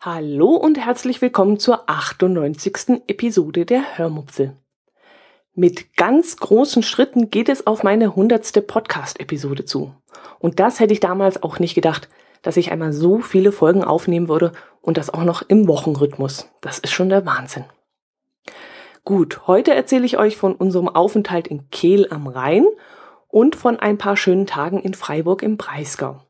Hallo und herzlich willkommen zur 98. Episode der Hörmupfel. Mit ganz großen Schritten geht es auf meine 100. Podcast-Episode zu. Und das hätte ich damals auch nicht gedacht, dass ich einmal so viele Folgen aufnehmen würde und das auch noch im Wochenrhythmus. Das ist schon der Wahnsinn. Gut, heute erzähle ich euch von unserem Aufenthalt in Kehl am Rhein und von ein paar schönen Tagen in Freiburg im Breisgau.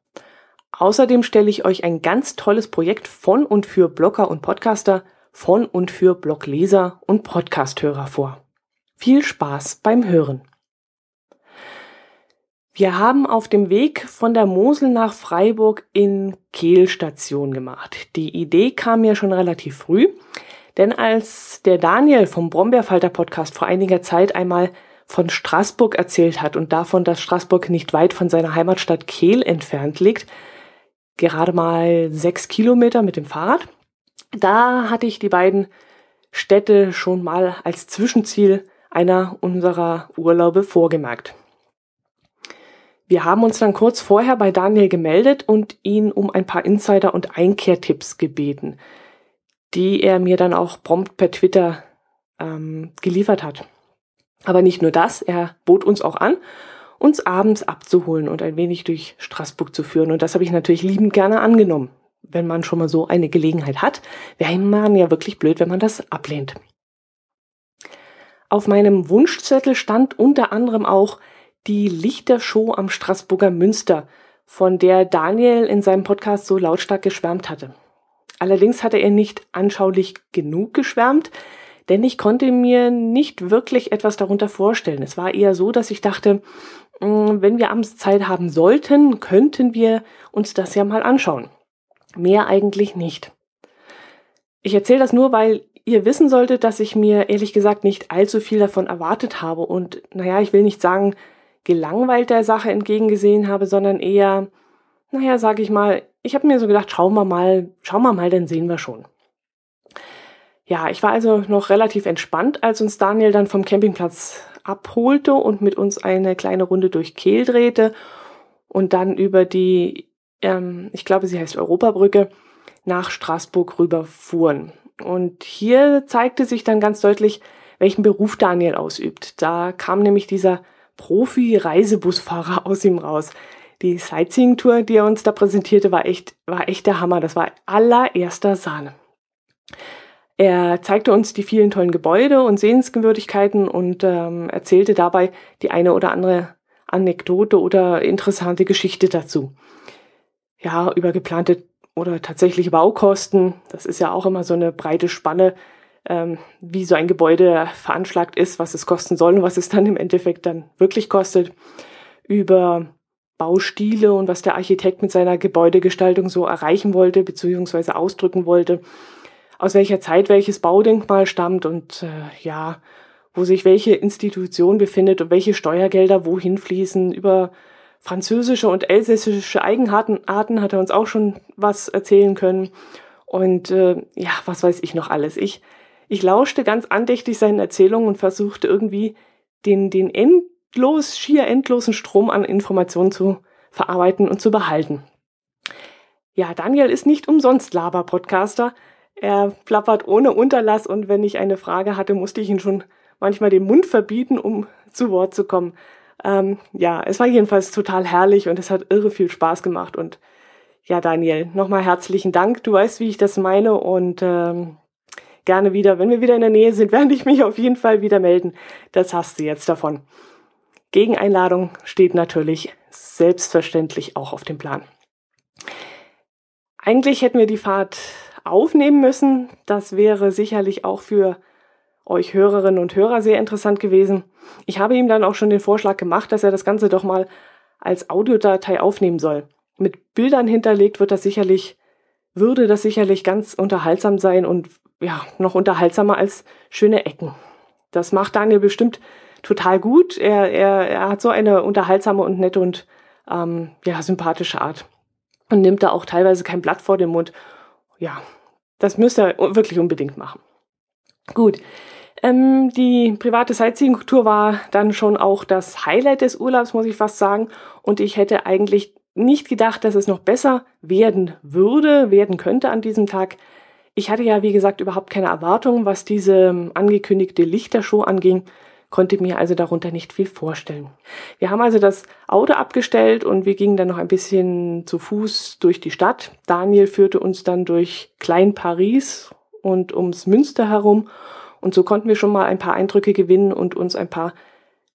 Außerdem stelle ich euch ein ganz tolles Projekt von und für Blogger und Podcaster, von und für Blogleser und Podcasthörer vor. Viel Spaß beim Hören. Wir haben auf dem Weg von der Mosel nach Freiburg in Kehl Station gemacht. Die Idee kam mir schon relativ früh, denn als der Daniel vom Brombeerfalter Podcast vor einiger Zeit einmal von Straßburg erzählt hat und davon, dass Straßburg nicht weit von seiner Heimatstadt Kehl entfernt liegt, gerade mal sechs Kilometer mit dem Fahrrad, da hatte ich die beiden Städte schon mal als Zwischenziel einer unserer Urlaube vorgemerkt. Wir haben uns dann kurz vorher bei Daniel gemeldet und ihn um ein paar Insider- und Einkehrtipps gebeten, die er mir dann auch prompt per Twitter ähm, geliefert hat. Aber nicht nur das, er bot uns auch an, uns abends abzuholen und ein wenig durch Straßburg zu führen. Und das habe ich natürlich liebend gerne angenommen. Wenn man schon mal so eine Gelegenheit hat, wäre man ja wirklich blöd, wenn man das ablehnt. Auf meinem Wunschzettel stand unter anderem auch die Lichtershow am Straßburger Münster, von der Daniel in seinem Podcast so lautstark geschwärmt hatte. Allerdings hatte er nicht anschaulich genug geschwärmt, denn ich konnte mir nicht wirklich etwas darunter vorstellen. Es war eher so, dass ich dachte, mm, wenn wir abends Zeit haben sollten, könnten wir uns das ja mal anschauen. Mehr eigentlich nicht. Ich erzähle das nur, weil ihr wissen solltet, dass ich mir ehrlich gesagt nicht allzu viel davon erwartet habe und naja, ich will nicht sagen, gelangweilt der Sache entgegengesehen habe, sondern eher, naja, sag ich mal, ich habe mir so gedacht, schauen wir mal, schauen wir mal, dann sehen wir schon. Ja, ich war also noch relativ entspannt, als uns Daniel dann vom Campingplatz abholte und mit uns eine kleine Runde durch Kehl drehte und dann über die, ähm, ich glaube, sie heißt Europabrücke, nach Straßburg rüber fuhren. Und hier zeigte sich dann ganz deutlich, welchen Beruf Daniel ausübt. Da kam nämlich dieser Profi-Reisebusfahrer aus ihm raus. Die Sightseeing-Tour, die er uns da präsentierte, war echt, war echt der Hammer. Das war allererster Sahne. Er zeigte uns die vielen tollen Gebäude und Sehenswürdigkeiten und ähm, erzählte dabei die eine oder andere Anekdote oder interessante Geschichte dazu. Ja, über geplante oder tatsächliche Baukosten. Das ist ja auch immer so eine breite Spanne, ähm, wie so ein Gebäude veranschlagt ist, was es kosten soll und was es dann im Endeffekt dann wirklich kostet, über Baustile und was der Architekt mit seiner Gebäudegestaltung so erreichen wollte, beziehungsweise ausdrücken wollte, aus welcher Zeit welches Baudenkmal stammt und äh, ja, wo sich welche Institution befindet und welche Steuergelder wohin fließen, über französische und elsässische Eigenarten Arten hat er uns auch schon was erzählen können. Und äh, ja, was weiß ich noch alles. Ich ich lauschte ganz andächtig seinen Erzählungen und versuchte irgendwie den, den endlos, schier endlosen Strom an Informationen zu verarbeiten und zu behalten. Ja, Daniel ist nicht umsonst Laber-Podcaster. Er plappert ohne Unterlass und wenn ich eine Frage hatte, musste ich ihn schon manchmal den Mund verbieten, um zu Wort zu kommen. Ähm, ja, es war jedenfalls total herrlich und es hat irre viel Spaß gemacht und ja, Daniel, nochmal herzlichen Dank. Du weißt, wie ich das meine und ähm, gerne wieder, wenn wir wieder in der Nähe sind, werde ich mich auf jeden Fall wieder melden. Das hast du jetzt davon. Gegeneinladung steht natürlich selbstverständlich auch auf dem Plan. Eigentlich hätten wir die Fahrt aufnehmen müssen. Das wäre sicherlich auch für euch Hörerinnen und Hörer sehr interessant gewesen. Ich habe ihm dann auch schon den Vorschlag gemacht, dass er das Ganze doch mal als Audiodatei aufnehmen soll. Mit Bildern hinterlegt wird das sicherlich, würde das sicherlich ganz unterhaltsam sein und ja, noch unterhaltsamer als schöne Ecken. Das macht Daniel bestimmt total gut. Er, er, er hat so eine unterhaltsame und nette und ähm, ja, sympathische Art. Und nimmt da auch teilweise kein Blatt vor den Mund. Ja, das müsst ihr wirklich unbedingt machen. Gut. Ähm, die private Sightseeing-Tour war dann schon auch das Highlight des Urlaubs, muss ich fast sagen. Und ich hätte eigentlich nicht gedacht, dass es noch besser werden würde, werden könnte an diesem Tag. Ich hatte ja, wie gesagt, überhaupt keine Erwartungen, was diese ähm, angekündigte Lichtershow anging, konnte mir also darunter nicht viel vorstellen. Wir haben also das Auto abgestellt und wir gingen dann noch ein bisschen zu Fuß durch die Stadt. Daniel führte uns dann durch Klein Paris und ums Münster herum und so konnten wir schon mal ein paar Eindrücke gewinnen und uns ein paar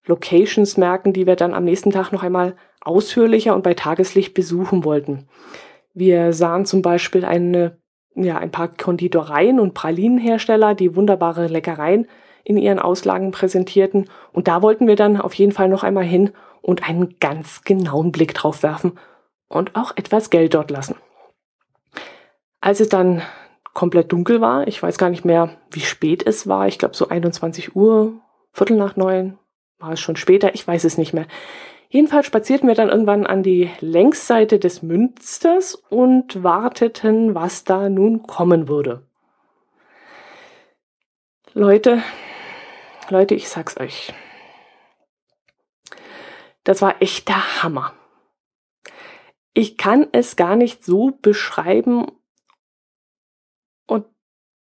Locations merken, die wir dann am nächsten Tag noch einmal ausführlicher und bei Tageslicht besuchen wollten. Wir sahen zum Beispiel eine, ja, ein paar Konditoreien und Pralinenhersteller, die wunderbare Leckereien in ihren Auslagen präsentierten. Und da wollten wir dann auf jeden Fall noch einmal hin und einen ganz genauen Blick drauf werfen und auch etwas Geld dort lassen. Als es dann komplett dunkel war, ich weiß gar nicht mehr, wie spät es war, ich glaube so 21 Uhr, Viertel nach neun, war es schon später, ich weiß es nicht mehr. Jedenfalls spazierten wir dann irgendwann an die Längsseite des Münsters und warteten, was da nun kommen würde. Leute, Leute, ich sag's euch. Das war echt der Hammer. Ich kann es gar nicht so beschreiben. Und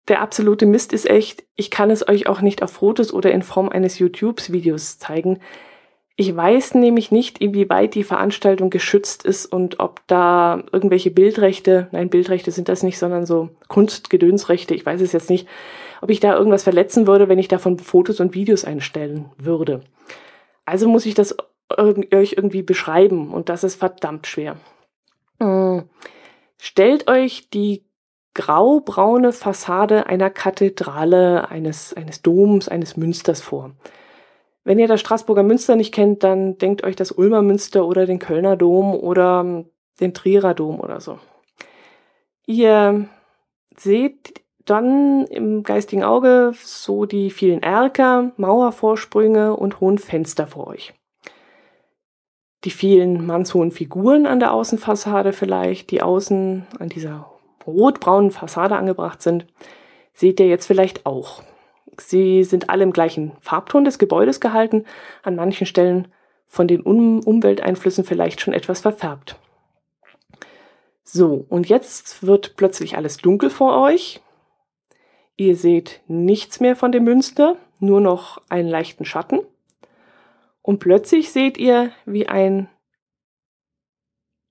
der absolute Mist ist echt, ich kann es euch auch nicht auf Fotos oder in Form eines YouTube-Videos zeigen. Ich weiß nämlich nicht, inwieweit die Veranstaltung geschützt ist und ob da irgendwelche Bildrechte, nein, Bildrechte sind das nicht, sondern so Kunstgedönsrechte, ich weiß es jetzt nicht, ob ich da irgendwas verletzen würde, wenn ich davon Fotos und Videos einstellen würde. Also muss ich das euch irgendwie beschreiben und das ist verdammt schwer. Hm. Stellt euch die graubraune Fassade einer Kathedrale, eines, eines Doms, eines Münsters vor. Wenn ihr das Straßburger Münster nicht kennt, dann denkt euch das Ulmer Münster oder den Kölner Dom oder ähm, den Trierer Dom oder so. Ihr seht dann im geistigen Auge so die vielen Erker, Mauervorsprünge und hohen Fenster vor euch. Die vielen mannshohen Figuren an der Außenfassade vielleicht, die außen an dieser rotbraunen Fassade angebracht sind, seht ihr jetzt vielleicht auch. Sie sind alle im gleichen Farbton des Gebäudes gehalten, an manchen Stellen von den um Umwelteinflüssen vielleicht schon etwas verfärbt. So, und jetzt wird plötzlich alles dunkel vor euch. Ihr seht nichts mehr von dem Münster, nur noch einen leichten Schatten. Und plötzlich seht ihr, wie ein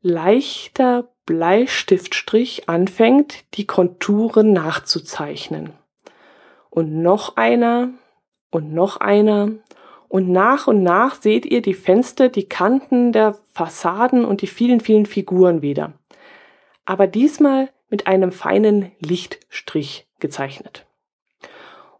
leichter Bleistiftstrich anfängt, die Konturen nachzuzeichnen und noch einer und noch einer. Und nach und nach seht ihr die Fenster, die Kanten der Fassaden und die vielen, vielen Figuren wieder. Aber diesmal mit einem feinen Lichtstrich gezeichnet.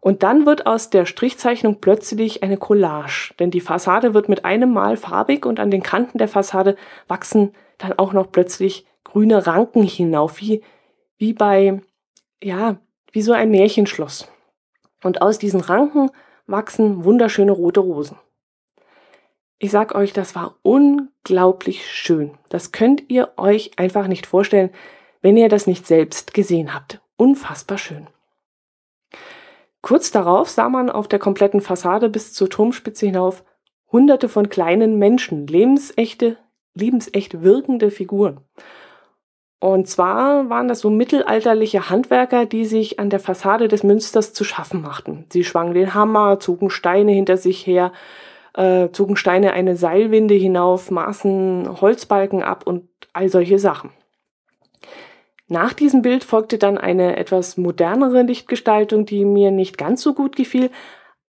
Und dann wird aus der Strichzeichnung plötzlich eine Collage, denn die Fassade wird mit einem Mal farbig und an den Kanten der Fassade wachsen dann auch noch plötzlich grüne Ranken hinauf, wie, wie bei, ja, wie so ein Märchenschloss. Und aus diesen Ranken wachsen wunderschöne rote Rosen. Ich sag euch, das war unglaublich schön. Das könnt ihr euch einfach nicht vorstellen, wenn ihr das nicht selbst gesehen habt. Unfassbar schön. Kurz darauf sah man auf der kompletten Fassade bis zur Turmspitze hinauf hunderte von kleinen Menschen, lebensechte, lebensecht wirkende Figuren. Und zwar waren das so mittelalterliche Handwerker, die sich an der Fassade des Münsters zu schaffen machten. Sie schwangen den Hammer, zogen Steine hinter sich her, äh, zogen Steine eine Seilwinde hinauf, maßen Holzbalken ab und all solche Sachen. Nach diesem Bild folgte dann eine etwas modernere Lichtgestaltung, die mir nicht ganz so gut gefiel,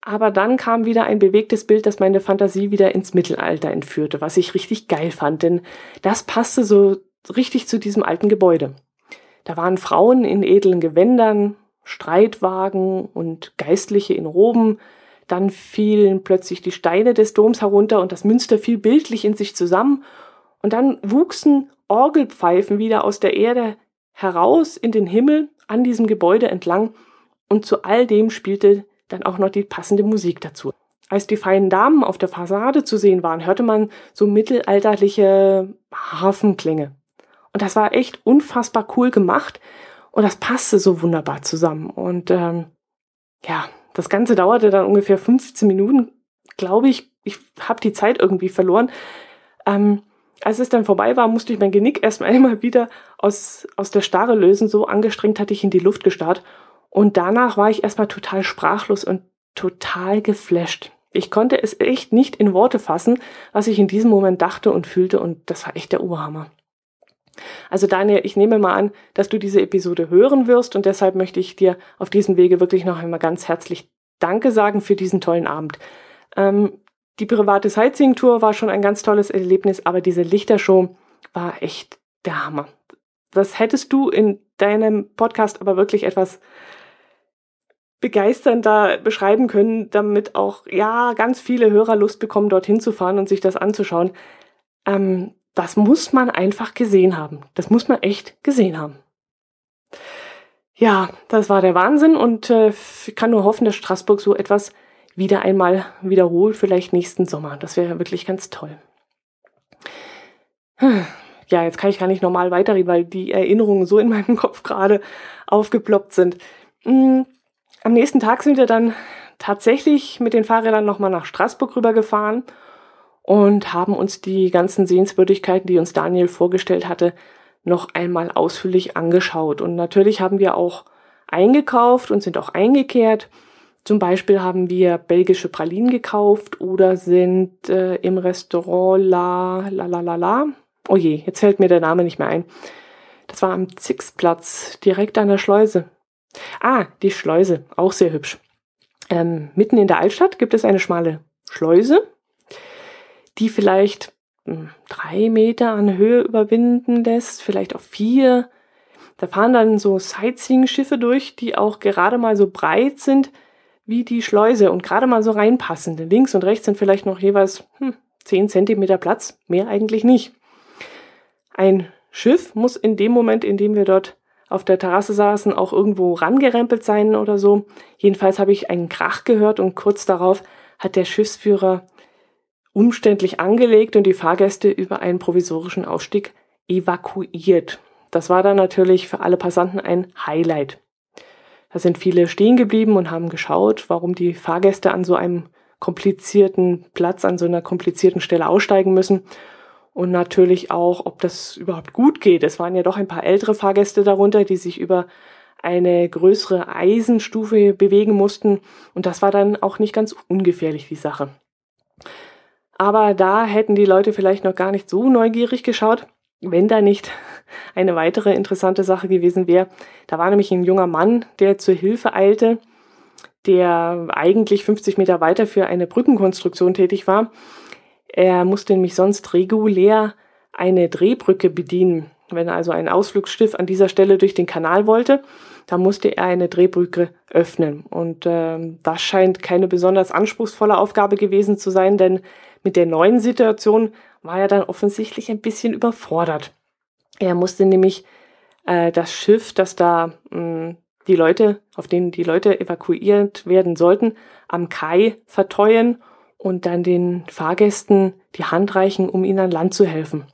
aber dann kam wieder ein bewegtes Bild, das meine Fantasie wieder ins Mittelalter entführte, was ich richtig geil fand, denn das passte so richtig zu diesem alten Gebäude. Da waren Frauen in edlen Gewändern, Streitwagen und Geistliche in Roben. Dann fielen plötzlich die Steine des Doms herunter und das Münster fiel bildlich in sich zusammen. Und dann wuchsen Orgelpfeifen wieder aus der Erde heraus in den Himmel an diesem Gebäude entlang. Und zu all dem spielte dann auch noch die passende Musik dazu. Als die feinen Damen auf der Fassade zu sehen waren, hörte man so mittelalterliche Hafenklänge. Und das war echt unfassbar cool gemacht und das passte so wunderbar zusammen. Und ähm, ja, das Ganze dauerte dann ungefähr 15 Minuten, glaube ich. Ich habe die Zeit irgendwie verloren. Ähm, als es dann vorbei war, musste ich mein Genick erstmal einmal wieder aus, aus der Starre lösen. So angestrengt hatte ich in die Luft gestarrt. Und danach war ich erstmal total sprachlos und total geflasht. Ich konnte es echt nicht in Worte fassen, was ich in diesem Moment dachte und fühlte. Und das war echt der Oberhammer. Also Daniel, ich nehme mal an, dass du diese Episode hören wirst und deshalb möchte ich dir auf diesem Wege wirklich noch einmal ganz herzlich Danke sagen für diesen tollen Abend. Ähm, die private Sightseeing-Tour war schon ein ganz tolles Erlebnis, aber diese Lichtershow war echt der Hammer. Das hättest du in deinem Podcast aber wirklich etwas begeisternder beschreiben können, damit auch ja ganz viele Hörer Lust bekommen, dorthin zu fahren und sich das anzuschauen. Ähm, das muss man einfach gesehen haben. Das muss man echt gesehen haben. Ja, das war der Wahnsinn und äh, ich kann nur hoffen, dass Straßburg so etwas wieder einmal wiederholt, vielleicht nächsten Sommer. Das wäre wirklich ganz toll. Ja, jetzt kann ich gar nicht normal weiterreden, weil die Erinnerungen so in meinem Kopf gerade aufgeploppt sind. Mm, am nächsten Tag sind wir dann tatsächlich mit den Fahrrädern nochmal nach Straßburg rübergefahren und haben uns die ganzen Sehenswürdigkeiten, die uns Daniel vorgestellt hatte, noch einmal ausführlich angeschaut. Und natürlich haben wir auch eingekauft und sind auch eingekehrt. Zum Beispiel haben wir belgische Pralinen gekauft oder sind äh, im Restaurant La La La La La. Oh je, jetzt fällt mir der Name nicht mehr ein. Das war am Zixplatz, direkt an der Schleuse. Ah, die Schleuse, auch sehr hübsch. Ähm, mitten in der Altstadt gibt es eine schmale Schleuse, die vielleicht hm, drei Meter an Höhe überwinden lässt, vielleicht auch vier. Da fahren dann so Sightseeing-Schiffe durch, die auch gerade mal so breit sind wie die Schleuse und gerade mal so reinpassen. Denn links und rechts sind vielleicht noch jeweils hm, 10 Zentimeter Platz, mehr eigentlich nicht. Ein Schiff muss in dem Moment, in dem wir dort auf der Terrasse saßen, auch irgendwo rangerempelt sein oder so. Jedenfalls habe ich einen Krach gehört und kurz darauf hat der Schiffsführer umständlich angelegt und die Fahrgäste über einen provisorischen Ausstieg evakuiert. Das war dann natürlich für alle Passanten ein Highlight. Da sind viele stehen geblieben und haben geschaut, warum die Fahrgäste an so einem komplizierten Platz, an so einer komplizierten Stelle aussteigen müssen. Und natürlich auch, ob das überhaupt gut geht. Es waren ja doch ein paar ältere Fahrgäste darunter, die sich über eine größere Eisenstufe bewegen mussten. Und das war dann auch nicht ganz ungefährlich, die Sache. Aber da hätten die Leute vielleicht noch gar nicht so neugierig geschaut, wenn da nicht eine weitere interessante Sache gewesen wäre. Da war nämlich ein junger Mann, der zur Hilfe eilte, der eigentlich 50 Meter weiter für eine Brückenkonstruktion tätig war. Er musste nämlich sonst regulär eine Drehbrücke bedienen. Wenn also ein Ausflugsschiff an dieser Stelle durch den Kanal wollte, da musste er eine Drehbrücke öffnen. Und äh, das scheint keine besonders anspruchsvolle Aufgabe gewesen zu sein, denn mit der neuen Situation war er dann offensichtlich ein bisschen überfordert. Er musste nämlich äh, das Schiff, das da mh, hm, die Leute, auf denen die Leute evakuiert werden sollten, am Kai verteuen und dann den Fahrgästen die Hand reichen, um ihnen an Land zu helfen.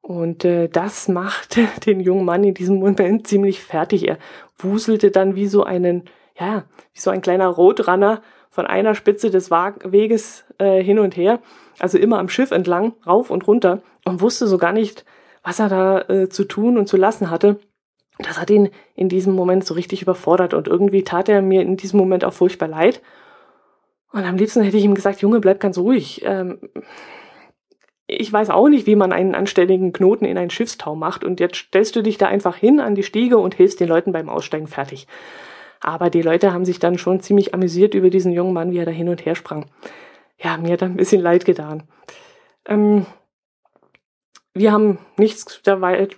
Und äh, das machte den jungen Mann in diesem Moment ziemlich fertig. Er wuselte dann wie so einen, ja, wie so ein kleiner Rotrunner von einer Spitze des Weges äh, hin und her, also immer am Schiff entlang, rauf und runter und wusste so gar nicht, was er da äh, zu tun und zu lassen hatte. Das hat ihn in diesem Moment so richtig überfordert und irgendwie tat er mir in diesem Moment auch furchtbar leid. Und am liebsten hätte ich ihm gesagt, Junge, bleib ganz ruhig. Ähm, ich weiß auch nicht, wie man einen anständigen Knoten in ein Schiffstau macht und jetzt stellst du dich da einfach hin an die Stiege und hilfst den Leuten beim Aussteigen fertig. Aber die Leute haben sich dann schon ziemlich amüsiert über diesen jungen Mann, wie er da hin und her sprang. Ja, mir hat ein bisschen leid getan. Ähm, wir haben nichts dabei,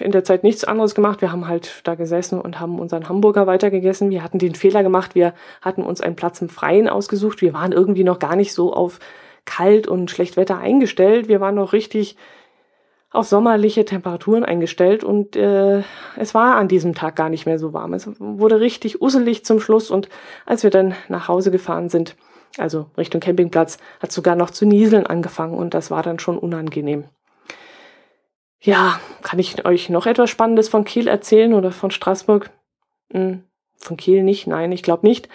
in der Zeit nichts anderes gemacht. Wir haben halt da gesessen und haben unseren Hamburger weitergegessen. Wir hatten den Fehler gemacht. Wir hatten uns einen Platz im Freien ausgesucht. Wir waren irgendwie noch gar nicht so auf kalt und schlecht Wetter eingestellt. Wir waren noch richtig auf sommerliche Temperaturen eingestellt und äh, es war an diesem Tag gar nicht mehr so warm. Es wurde richtig usselig zum Schluss und als wir dann nach Hause gefahren sind, also Richtung Campingplatz, hat sogar noch zu nieseln angefangen und das war dann schon unangenehm. Ja, kann ich euch noch etwas Spannendes von Kiel erzählen oder von Straßburg? Hm, von Kiel nicht, nein, ich glaube nicht.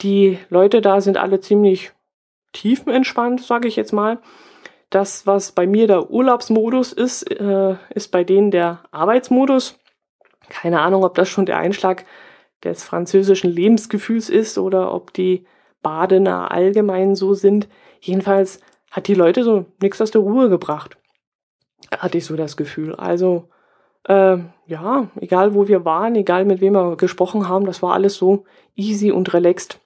Die Leute da sind alle ziemlich tiefenentspannt, sage ich jetzt mal. Das, was bei mir der Urlaubsmodus ist, äh, ist bei denen der Arbeitsmodus. Keine Ahnung, ob das schon der Einschlag des französischen Lebensgefühls ist oder ob die Badener allgemein so sind. Jedenfalls hat die Leute so nichts aus der Ruhe gebracht. Hatte ich so das Gefühl. Also, äh, ja, egal wo wir waren, egal mit wem wir gesprochen haben, das war alles so easy und relaxed.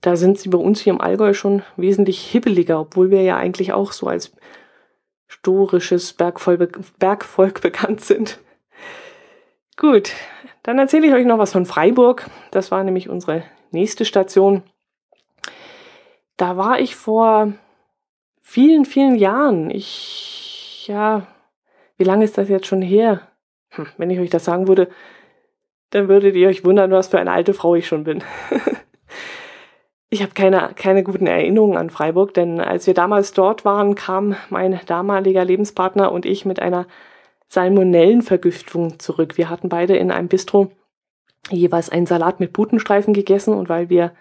Da sind sie bei uns hier im Allgäu schon wesentlich hibbeliger, obwohl wir ja eigentlich auch so als storisches Bergvolk, Bergvolk bekannt sind. Gut, dann erzähle ich euch noch was von Freiburg. Das war nämlich unsere nächste Station. Da war ich vor vielen, vielen Jahren. Ich, ja, wie lange ist das jetzt schon her? Hm, wenn ich euch das sagen würde, dann würdet ihr euch wundern, was für eine alte Frau ich schon bin. ich habe keine, keine guten Erinnerungen an Freiburg, denn als wir damals dort waren, kam mein damaliger Lebenspartner und ich mit einer Salmonellenvergiftung zurück. Wir hatten beide in einem Bistro jeweils einen Salat mit Butenstreifen gegessen und weil wir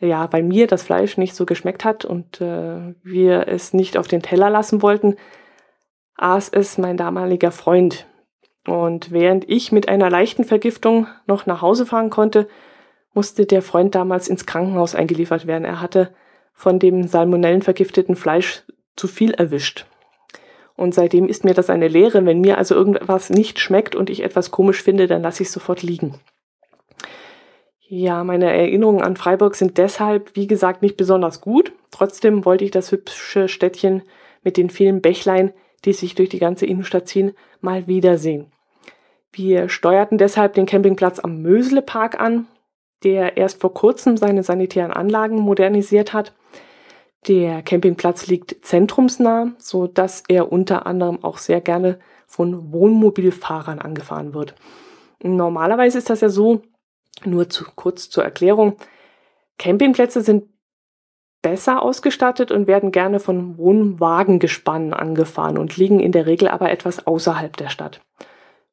ja, weil mir das Fleisch nicht so geschmeckt hat und äh, wir es nicht auf den Teller lassen wollten, aß es mein damaliger Freund. Und während ich mit einer leichten Vergiftung noch nach Hause fahren konnte, musste der Freund damals ins Krankenhaus eingeliefert werden. Er hatte von dem salmonellenvergifteten Fleisch zu viel erwischt. Und seitdem ist mir das eine Lehre. Wenn mir also irgendwas nicht schmeckt und ich etwas komisch finde, dann lasse ich sofort liegen. Ja, meine Erinnerungen an Freiburg sind deshalb, wie gesagt, nicht besonders gut. Trotzdem wollte ich das hübsche Städtchen mit den vielen Bächlein, die sich durch die ganze Innenstadt ziehen, mal wiedersehen. Wir steuerten deshalb den Campingplatz am Mösle-Park an, der erst vor kurzem seine sanitären Anlagen modernisiert hat. Der Campingplatz liegt zentrumsnah, so dass er unter anderem auch sehr gerne von Wohnmobilfahrern angefahren wird. Normalerweise ist das ja so, nur zu, kurz zur Erklärung. Campingplätze sind besser ausgestattet und werden gerne von Wohnwagengespannen angefahren und liegen in der Regel aber etwas außerhalb der Stadt.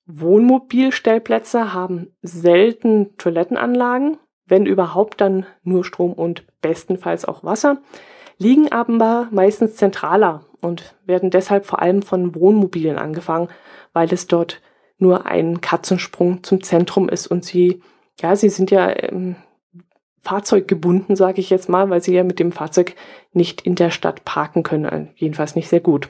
Wohnmobilstellplätze haben selten Toilettenanlagen, wenn überhaupt dann nur Strom und bestenfalls auch Wasser, liegen aber meistens zentraler und werden deshalb vor allem von Wohnmobilen angefangen, weil es dort nur ein Katzensprung zum Zentrum ist und sie ja, sie sind ja ähm, fahrzeuggebunden, sage ich jetzt mal, weil sie ja mit dem Fahrzeug nicht in der Stadt parken können, äh, jedenfalls nicht sehr gut.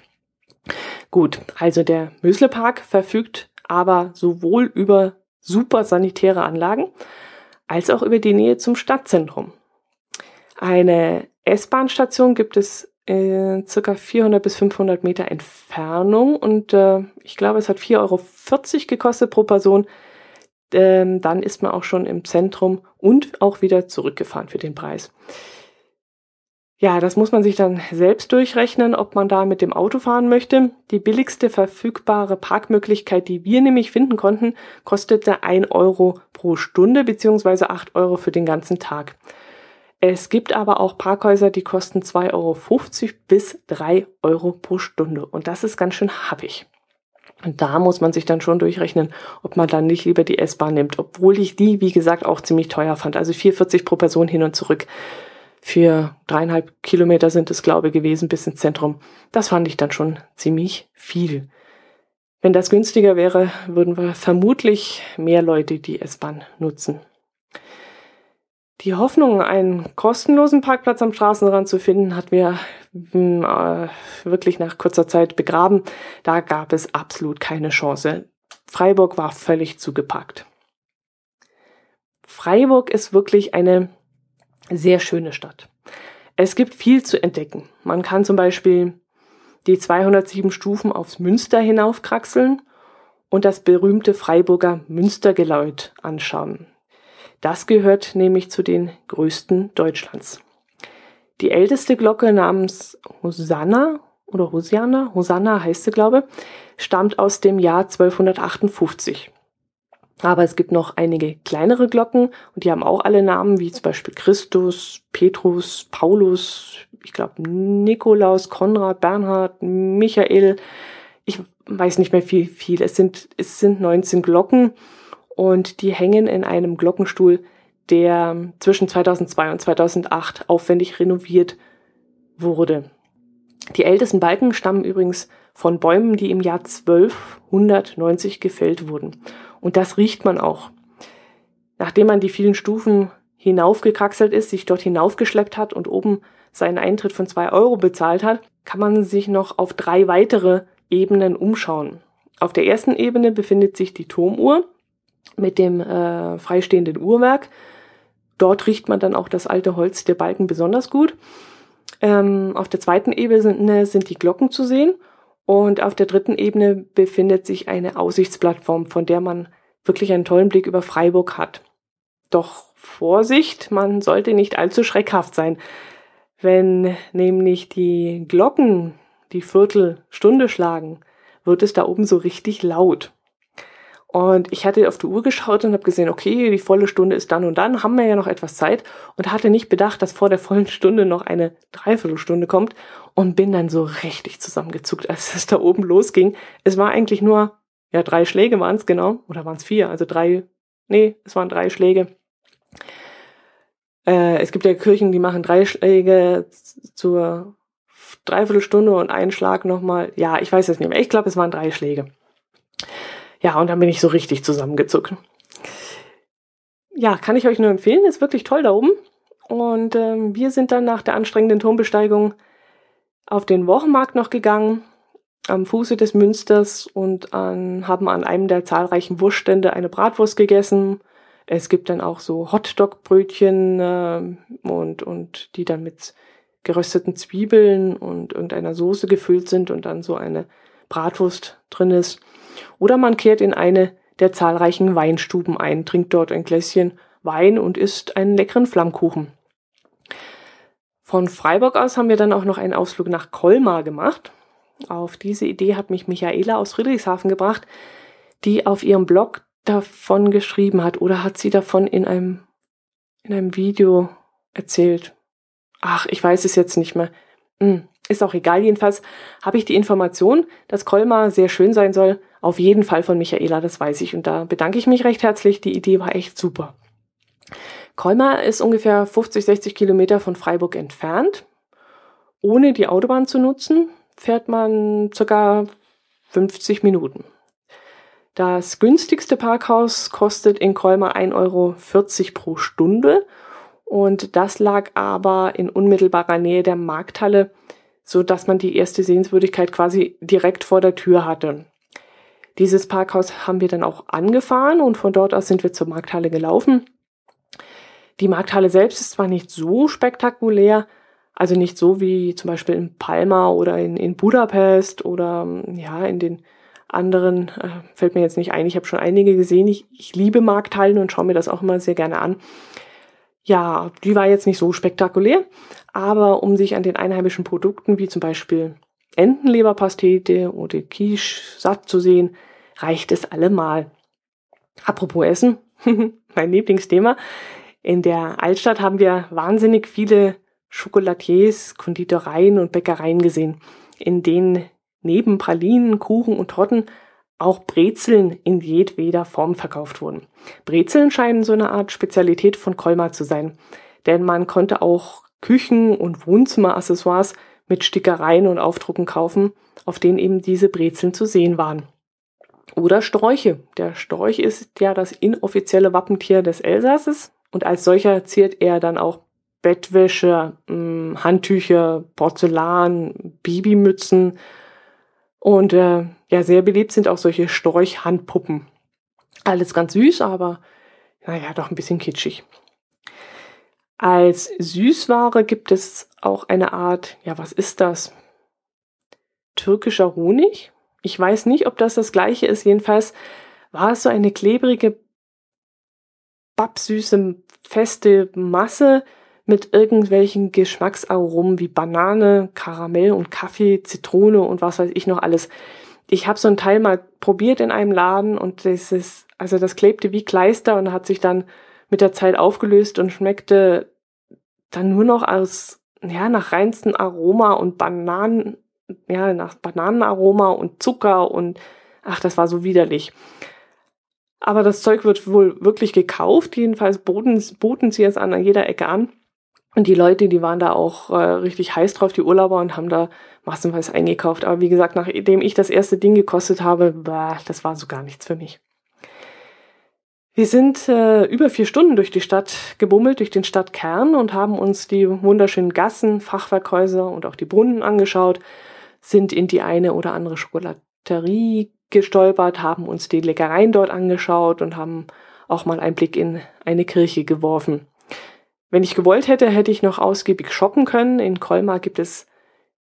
Gut, also der Möslepark verfügt aber sowohl über super sanitäre Anlagen als auch über die Nähe zum Stadtzentrum. Eine S-Bahn-Station gibt es äh, circa 400 bis 500 Meter Entfernung und äh, ich glaube, es hat 4,40 Euro gekostet pro Person ähm, dann ist man auch schon im Zentrum und auch wieder zurückgefahren für den Preis. Ja, das muss man sich dann selbst durchrechnen, ob man da mit dem Auto fahren möchte. Die billigste verfügbare Parkmöglichkeit, die wir nämlich finden konnten, kostete 1 Euro pro Stunde beziehungsweise 8 Euro für den ganzen Tag. Es gibt aber auch Parkhäuser, die kosten 2,50 Euro bis 3 Euro pro Stunde. Und das ist ganz schön happig. Und da muss man sich dann schon durchrechnen, ob man dann nicht lieber die S-Bahn nimmt, obwohl ich die, wie gesagt, auch ziemlich teuer fand. Also 4,40 pro Person hin und zurück. Für dreieinhalb Kilometer sind es, glaube ich, gewesen bis ins Zentrum. Das fand ich dann schon ziemlich viel. Wenn das günstiger wäre, würden wir vermutlich mehr Leute die S-Bahn nutzen. Die Hoffnung, einen kostenlosen Parkplatz am Straßenrand zu finden, hat mir wirklich nach kurzer Zeit begraben. Da gab es absolut keine Chance. Freiburg war völlig zugepackt. Freiburg ist wirklich eine sehr schöne Stadt. Es gibt viel zu entdecken. Man kann zum Beispiel die 207 Stufen aufs Münster hinaufkraxeln und das berühmte Freiburger Münstergeläut anschauen. Das gehört nämlich zu den größten Deutschlands. Die älteste Glocke namens Hosanna oder Hosiana, Hosanna heißt sie, glaube, stammt aus dem Jahr 1258. Aber es gibt noch einige kleinere Glocken und die haben auch alle Namen, wie zum Beispiel Christus, Petrus, Paulus, ich glaube Nikolaus, Konrad, Bernhard, Michael. Ich weiß nicht mehr viel, viel. Es sind, es sind 19 Glocken und die hängen in einem Glockenstuhl, der zwischen 2002 und 2008 aufwendig renoviert wurde. Die ältesten Balken stammen übrigens von Bäumen, die im Jahr 1290 gefällt wurden. Und das riecht man auch. Nachdem man die vielen Stufen hinaufgekraxelt ist, sich dort hinaufgeschleppt hat und oben seinen Eintritt von zwei Euro bezahlt hat, kann man sich noch auf drei weitere Ebenen umschauen. Auf der ersten Ebene befindet sich die Turmuhr mit dem äh, freistehenden Uhrwerk. Dort riecht man dann auch das alte Holz der Balken besonders gut. Ähm, auf der zweiten Ebene sind die Glocken zu sehen und auf der dritten Ebene befindet sich eine Aussichtsplattform, von der man wirklich einen tollen Blick über Freiburg hat. Doch Vorsicht, man sollte nicht allzu schreckhaft sein. Wenn nämlich die Glocken die Viertelstunde schlagen, wird es da oben so richtig laut. Und ich hatte auf die Uhr geschaut und habe gesehen, okay, die volle Stunde ist dann und dann, haben wir ja noch etwas Zeit und hatte nicht bedacht, dass vor der vollen Stunde noch eine Dreiviertelstunde kommt und bin dann so richtig zusammengezuckt, als es da oben losging. Es war eigentlich nur, ja, drei Schläge waren es genau, oder waren es vier, also drei, nee, es waren drei Schläge. Äh, es gibt ja Kirchen, die machen drei Schläge zur Dreiviertelstunde und einen Schlag nochmal. Ja, ich weiß es nicht mehr. Ich glaube, es waren drei Schläge. Ja, und dann bin ich so richtig zusammengezuckt. Ja, kann ich euch nur empfehlen. Ist wirklich toll da oben. Und ähm, wir sind dann nach der anstrengenden Turmbesteigung auf den Wochenmarkt noch gegangen, am Fuße des Münsters und an, haben an einem der zahlreichen Wurststände eine Bratwurst gegessen. Es gibt dann auch so Hotdog-Brötchen äh, und, und die dann mit gerösteten Zwiebeln und irgendeiner Soße gefüllt sind und dann so eine Bratwurst drin ist. Oder man kehrt in eine der zahlreichen Weinstuben ein, trinkt dort ein Gläschen Wein und isst einen leckeren Flammkuchen. Von Freiburg aus haben wir dann auch noch einen Ausflug nach Colmar gemacht. Auf diese Idee hat mich Michaela aus Friedrichshafen gebracht, die auf ihrem Blog davon geschrieben hat oder hat sie davon in einem, in einem Video erzählt. Ach, ich weiß es jetzt nicht mehr. Hm, ist auch egal. Jedenfalls habe ich die Information, dass Colmar sehr schön sein soll, auf jeden Fall von Michaela, das weiß ich. Und da bedanke ich mich recht herzlich. Die Idee war echt super. Colmar ist ungefähr 50, 60 Kilometer von Freiburg entfernt. Ohne die Autobahn zu nutzen, fährt man circa 50 Minuten. Das günstigste Parkhaus kostet in Colmar 1,40 Euro pro Stunde und das lag aber in unmittelbarer Nähe der Markthalle, so dass man die erste Sehenswürdigkeit quasi direkt vor der Tür hatte. Dieses Parkhaus haben wir dann auch angefahren und von dort aus sind wir zur Markthalle gelaufen. Die Markthalle selbst ist zwar nicht so spektakulär, also nicht so wie zum Beispiel in Palma oder in, in Budapest oder ja in den anderen, äh, fällt mir jetzt nicht ein, ich habe schon einige gesehen. Ich, ich liebe Markthallen und schaue mir das auch immer sehr gerne an. Ja, die war jetzt nicht so spektakulär, aber um sich an den einheimischen Produkten wie zum Beispiel Entenleberpastete oder Quiche satt zu sehen, reicht es allemal. Apropos Essen, mein Lieblingsthema. In der Altstadt haben wir wahnsinnig viele Schokolatiers, Konditoreien und Bäckereien gesehen, in denen neben Pralinen, Kuchen und Torten auch Brezeln in jedweder Form verkauft wurden. Brezeln scheinen so eine Art Spezialität von Colmar zu sein, denn man konnte auch Küchen- und Wohnzimmeraccessoires mit Stickereien und Aufdrucken kaufen, auf denen eben diese Brezeln zu sehen waren. Oder Sträuche. Der Storch ist ja das inoffizielle Wappentier des Elsasses und als solcher ziert er dann auch Bettwäsche, hm, Handtücher, Porzellan, Babymützen und äh, ja, sehr beliebt sind auch solche Storchhandpuppen. Alles ganz süß, aber naja, doch ein bisschen kitschig. Als Süßware gibt es auch eine Art, ja, was ist das? Türkischer Honig? Ich weiß nicht, ob das das gleiche ist. Jedenfalls war es so eine klebrige, babsüße, feste Masse mit irgendwelchen Geschmacksaromen wie Banane, Karamell und Kaffee, Zitrone und was weiß ich noch alles. Ich habe so ein Teil mal probiert in einem Laden und das ist, also das klebte wie Kleister und hat sich dann mit der Zeit aufgelöst und schmeckte dann nur noch aus, ja, nach reinsten Aroma und Bananen, ja, nach Bananenaroma und Zucker und ach, das war so widerlich. Aber das Zeug wird wohl wirklich gekauft, jedenfalls boten, boten sie es an jeder Ecke an. Und die Leute, die waren da auch äh, richtig heiß drauf, die Urlauber, und haben da massenweise eingekauft. Aber wie gesagt, nachdem ich das erste Ding gekostet habe, bah, das war so gar nichts für mich. Wir sind äh, über vier Stunden durch die Stadt gebummelt, durch den Stadtkern und haben uns die wunderschönen Gassen, Fachwerkhäuser und auch die Brunnen angeschaut, sind in die eine oder andere Schokolaterie gestolpert, haben uns die Leckereien dort angeschaut und haben auch mal einen Blick in eine Kirche geworfen. Wenn ich gewollt hätte, hätte ich noch ausgiebig shoppen können. In Colmar gibt es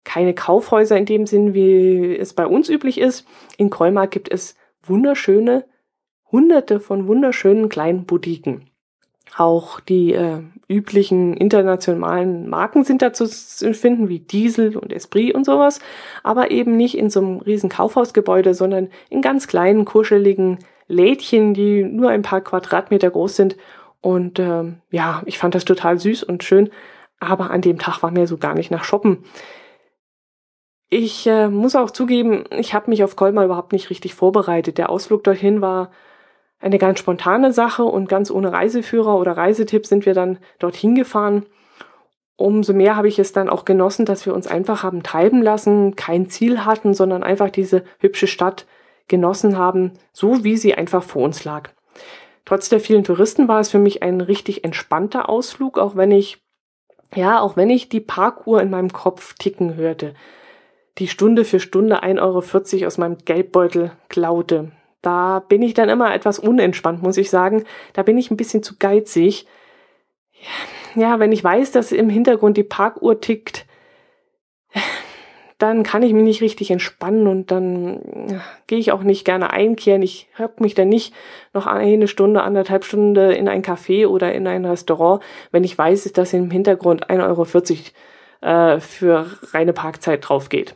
keine Kaufhäuser in dem Sinn, wie es bei uns üblich ist. In Colmar gibt es wunderschöne, hunderte von wunderschönen kleinen Boutiquen. Auch die äh, üblichen internationalen Marken sind dazu zu finden, wie Diesel und Esprit und sowas, aber eben nicht in so einem riesen Kaufhausgebäude, sondern in ganz kleinen, kuscheligen Lädchen, die nur ein paar Quadratmeter groß sind. Und ähm, ja, ich fand das total süß und schön, aber an dem Tag war mir so gar nicht nach Shoppen. Ich äh, muss auch zugeben, ich habe mich auf Colmar überhaupt nicht richtig vorbereitet. Der Ausflug dorthin war eine ganz spontane Sache und ganz ohne Reiseführer oder Reisetipp sind wir dann dorthin gefahren. Umso mehr habe ich es dann auch genossen, dass wir uns einfach haben treiben lassen, kein Ziel hatten, sondern einfach diese hübsche Stadt genossen haben, so wie sie einfach vor uns lag. Trotz der vielen Touristen war es für mich ein richtig entspannter Ausflug, auch wenn ich, ja, auch wenn ich die Parkuhr in meinem Kopf ticken hörte, die Stunde für Stunde 1,40 Euro aus meinem Geldbeutel klaute. Da bin ich dann immer etwas unentspannt, muss ich sagen. Da bin ich ein bisschen zu geizig. Ja, wenn ich weiß, dass im Hintergrund die Parkuhr tickt, dann kann ich mich nicht richtig entspannen und dann ja, gehe ich auch nicht gerne einkehren. Ich höck mich dann nicht noch eine Stunde, anderthalb Stunden in ein Café oder in ein Restaurant, wenn ich weiß, dass im Hintergrund 1,40 Euro äh, für reine Parkzeit drauf geht.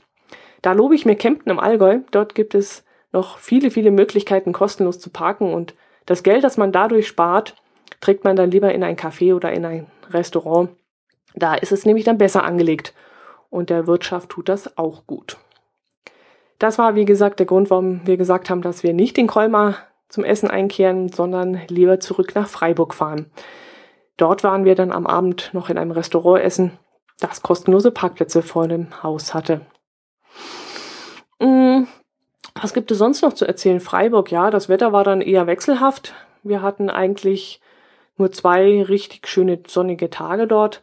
Da lobe ich mir Kempten im Allgäu. Dort gibt es noch viele, viele Möglichkeiten, kostenlos zu parken. Und das Geld, das man dadurch spart, trägt man dann lieber in ein Café oder in ein Restaurant. Da ist es nämlich dann besser angelegt. Und der Wirtschaft tut das auch gut. Das war, wie gesagt, der Grund, warum wir gesagt haben, dass wir nicht in Colmar zum Essen einkehren, sondern lieber zurück nach Freiburg fahren. Dort waren wir dann am Abend noch in einem Restaurant essen, das kostenlose Parkplätze vor dem Haus hatte. Was gibt es sonst noch zu erzählen? Freiburg, ja, das Wetter war dann eher wechselhaft. Wir hatten eigentlich nur zwei richtig schöne sonnige Tage dort.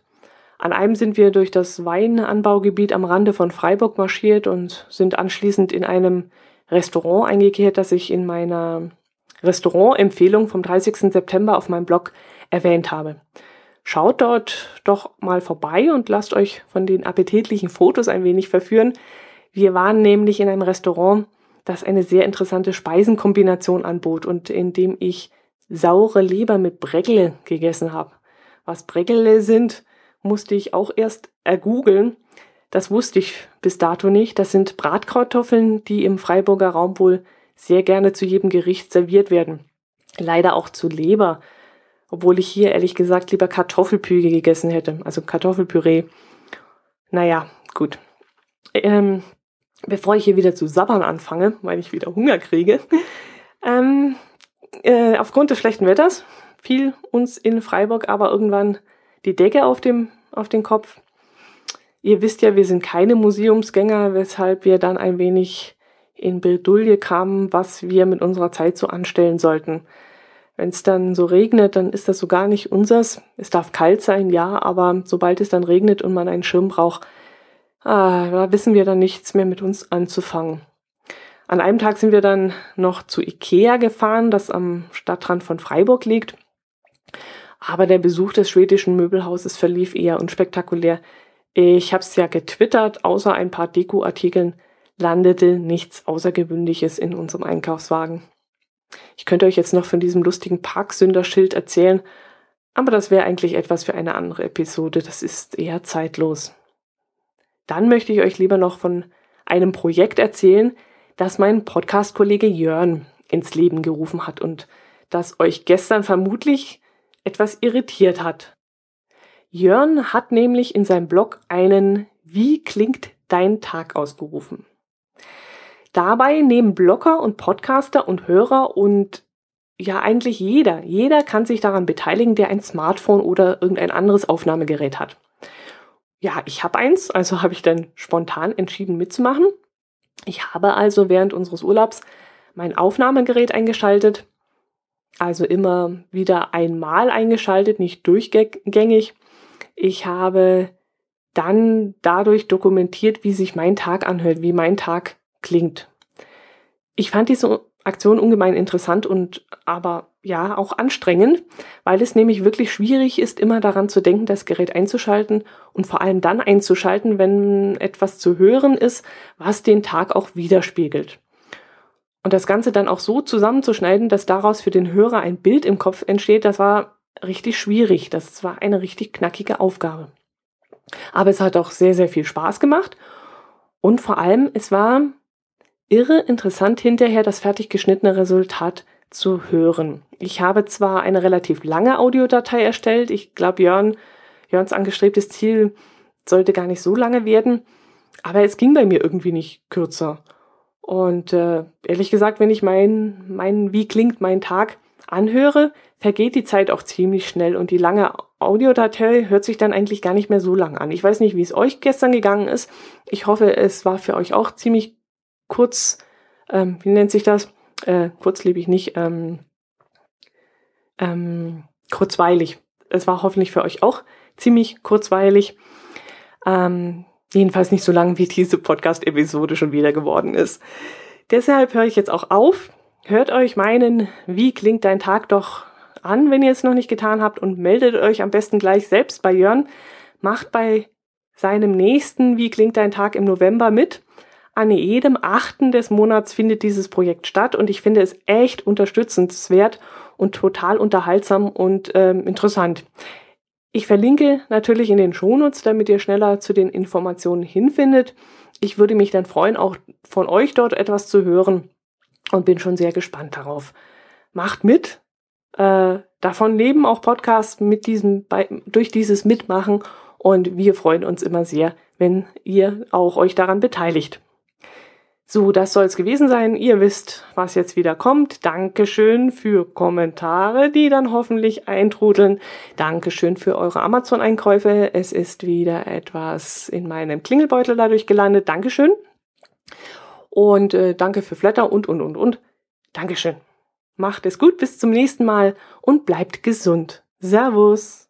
An einem sind wir durch das Weinanbaugebiet am Rande von Freiburg marschiert und sind anschließend in einem Restaurant eingekehrt, das ich in meiner Restaurantempfehlung vom 30. September auf meinem Blog erwähnt habe. Schaut dort doch mal vorbei und lasst euch von den appetitlichen Fotos ein wenig verführen. Wir waren nämlich in einem Restaurant, das eine sehr interessante Speisenkombination anbot und in dem ich saure Leber mit Breckle gegessen habe. Was Breckle sind, musste ich auch erst ergoogeln. Das wusste ich bis dato nicht. Das sind Bratkartoffeln, die im Freiburger Raum wohl sehr gerne zu jedem Gericht serviert werden. Leider auch zu Leber, obwohl ich hier ehrlich gesagt lieber Kartoffelpüge gegessen hätte, also Kartoffelpüree. Naja, gut. Ähm, bevor ich hier wieder zu sabbern anfange, weil ich wieder Hunger kriege, ähm, äh, aufgrund des schlechten Wetters fiel uns in Freiburg aber irgendwann die Decke auf dem, auf den Kopf. Ihr wisst ja, wir sind keine Museumsgänger, weshalb wir dann ein wenig in Bredouille kamen, was wir mit unserer Zeit so anstellen sollten. Wenn es dann so regnet, dann ist das so gar nicht unsers. Es darf kalt sein, ja, aber sobald es dann regnet und man einen Schirm braucht, ah, da wissen wir dann nichts mehr mit uns anzufangen. An einem Tag sind wir dann noch zu Ikea gefahren, das am Stadtrand von Freiburg liegt. Aber der Besuch des schwedischen Möbelhauses verlief eher unspektakulär. Ich habe es ja getwittert, außer ein paar Dekoartikeln landete nichts Außergewöhnliches in unserem Einkaufswagen. Ich könnte euch jetzt noch von diesem lustigen Parksünderschild erzählen, aber das wäre eigentlich etwas für eine andere Episode, das ist eher zeitlos. Dann möchte ich euch lieber noch von einem Projekt erzählen, das mein Podcast-Kollege Jörn ins Leben gerufen hat und das euch gestern vermutlich etwas irritiert hat. Jörn hat nämlich in seinem Blog einen Wie klingt dein Tag ausgerufen. Dabei nehmen Blogger und Podcaster und Hörer und ja eigentlich jeder. Jeder kann sich daran beteiligen, der ein Smartphone oder irgendein anderes Aufnahmegerät hat. Ja, ich habe eins, also habe ich dann spontan entschieden mitzumachen. Ich habe also während unseres Urlaubs mein Aufnahmegerät eingeschaltet, also immer wieder einmal eingeschaltet, nicht durchgängig. Ich habe dann dadurch dokumentiert, wie sich mein Tag anhört, wie mein Tag klingt. Ich fand diese Aktion ungemein interessant und aber ja auch anstrengend, weil es nämlich wirklich schwierig ist, immer daran zu denken, das Gerät einzuschalten und vor allem dann einzuschalten, wenn etwas zu hören ist, was den Tag auch widerspiegelt. Und das Ganze dann auch so zusammenzuschneiden, dass daraus für den Hörer ein Bild im Kopf entsteht, das war richtig schwierig. Das war eine richtig knackige Aufgabe. Aber es hat auch sehr, sehr viel Spaß gemacht. Und vor allem, es war irre interessant hinterher das fertig geschnittene Resultat zu hören. Ich habe zwar eine relativ lange Audiodatei erstellt. Ich glaube, Jörn, Jörns angestrebtes Ziel sollte gar nicht so lange werden. Aber es ging bei mir irgendwie nicht kürzer. Und äh, ehrlich gesagt, wenn ich mein, mein, wie klingt mein Tag anhöre, vergeht die Zeit auch ziemlich schnell und die lange Audiodatei hört sich dann eigentlich gar nicht mehr so lang an. Ich weiß nicht, wie es euch gestern gegangen ist. Ich hoffe, es war für euch auch ziemlich kurz, ähm, wie nennt sich das? Äh, kurzlebig nicht, ähm, ähm, kurzweilig. Es war hoffentlich für euch auch ziemlich kurzweilig. Ähm, Jedenfalls nicht so lang, wie diese Podcast-Episode schon wieder geworden ist. Deshalb höre ich jetzt auch auf. Hört euch meinen Wie klingt dein Tag doch an, wenn ihr es noch nicht getan habt und meldet euch am besten gleich selbst bei Jörn. Macht bei seinem nächsten Wie klingt dein Tag im November mit. An jedem achten des Monats findet dieses Projekt statt und ich finde es echt unterstützenswert und total unterhaltsam und ähm, interessant. Ich verlinke natürlich in den Shownotes, damit ihr schneller zu den Informationen hinfindet. Ich würde mich dann freuen, auch von euch dort etwas zu hören und bin schon sehr gespannt darauf. Macht mit. Äh, davon leben auch Podcasts mit diesem, bei, durch dieses Mitmachen und wir freuen uns immer sehr, wenn ihr auch euch daran beteiligt. So, das soll es gewesen sein. Ihr wisst, was jetzt wieder kommt. Dankeschön für Kommentare, die dann hoffentlich eintrudeln. Dankeschön für eure Amazon-Einkäufe. Es ist wieder etwas in meinem Klingelbeutel dadurch gelandet. Dankeschön. Und äh, danke für Flatter und, und, und, und. Dankeschön. Macht es gut, bis zum nächsten Mal und bleibt gesund. Servus.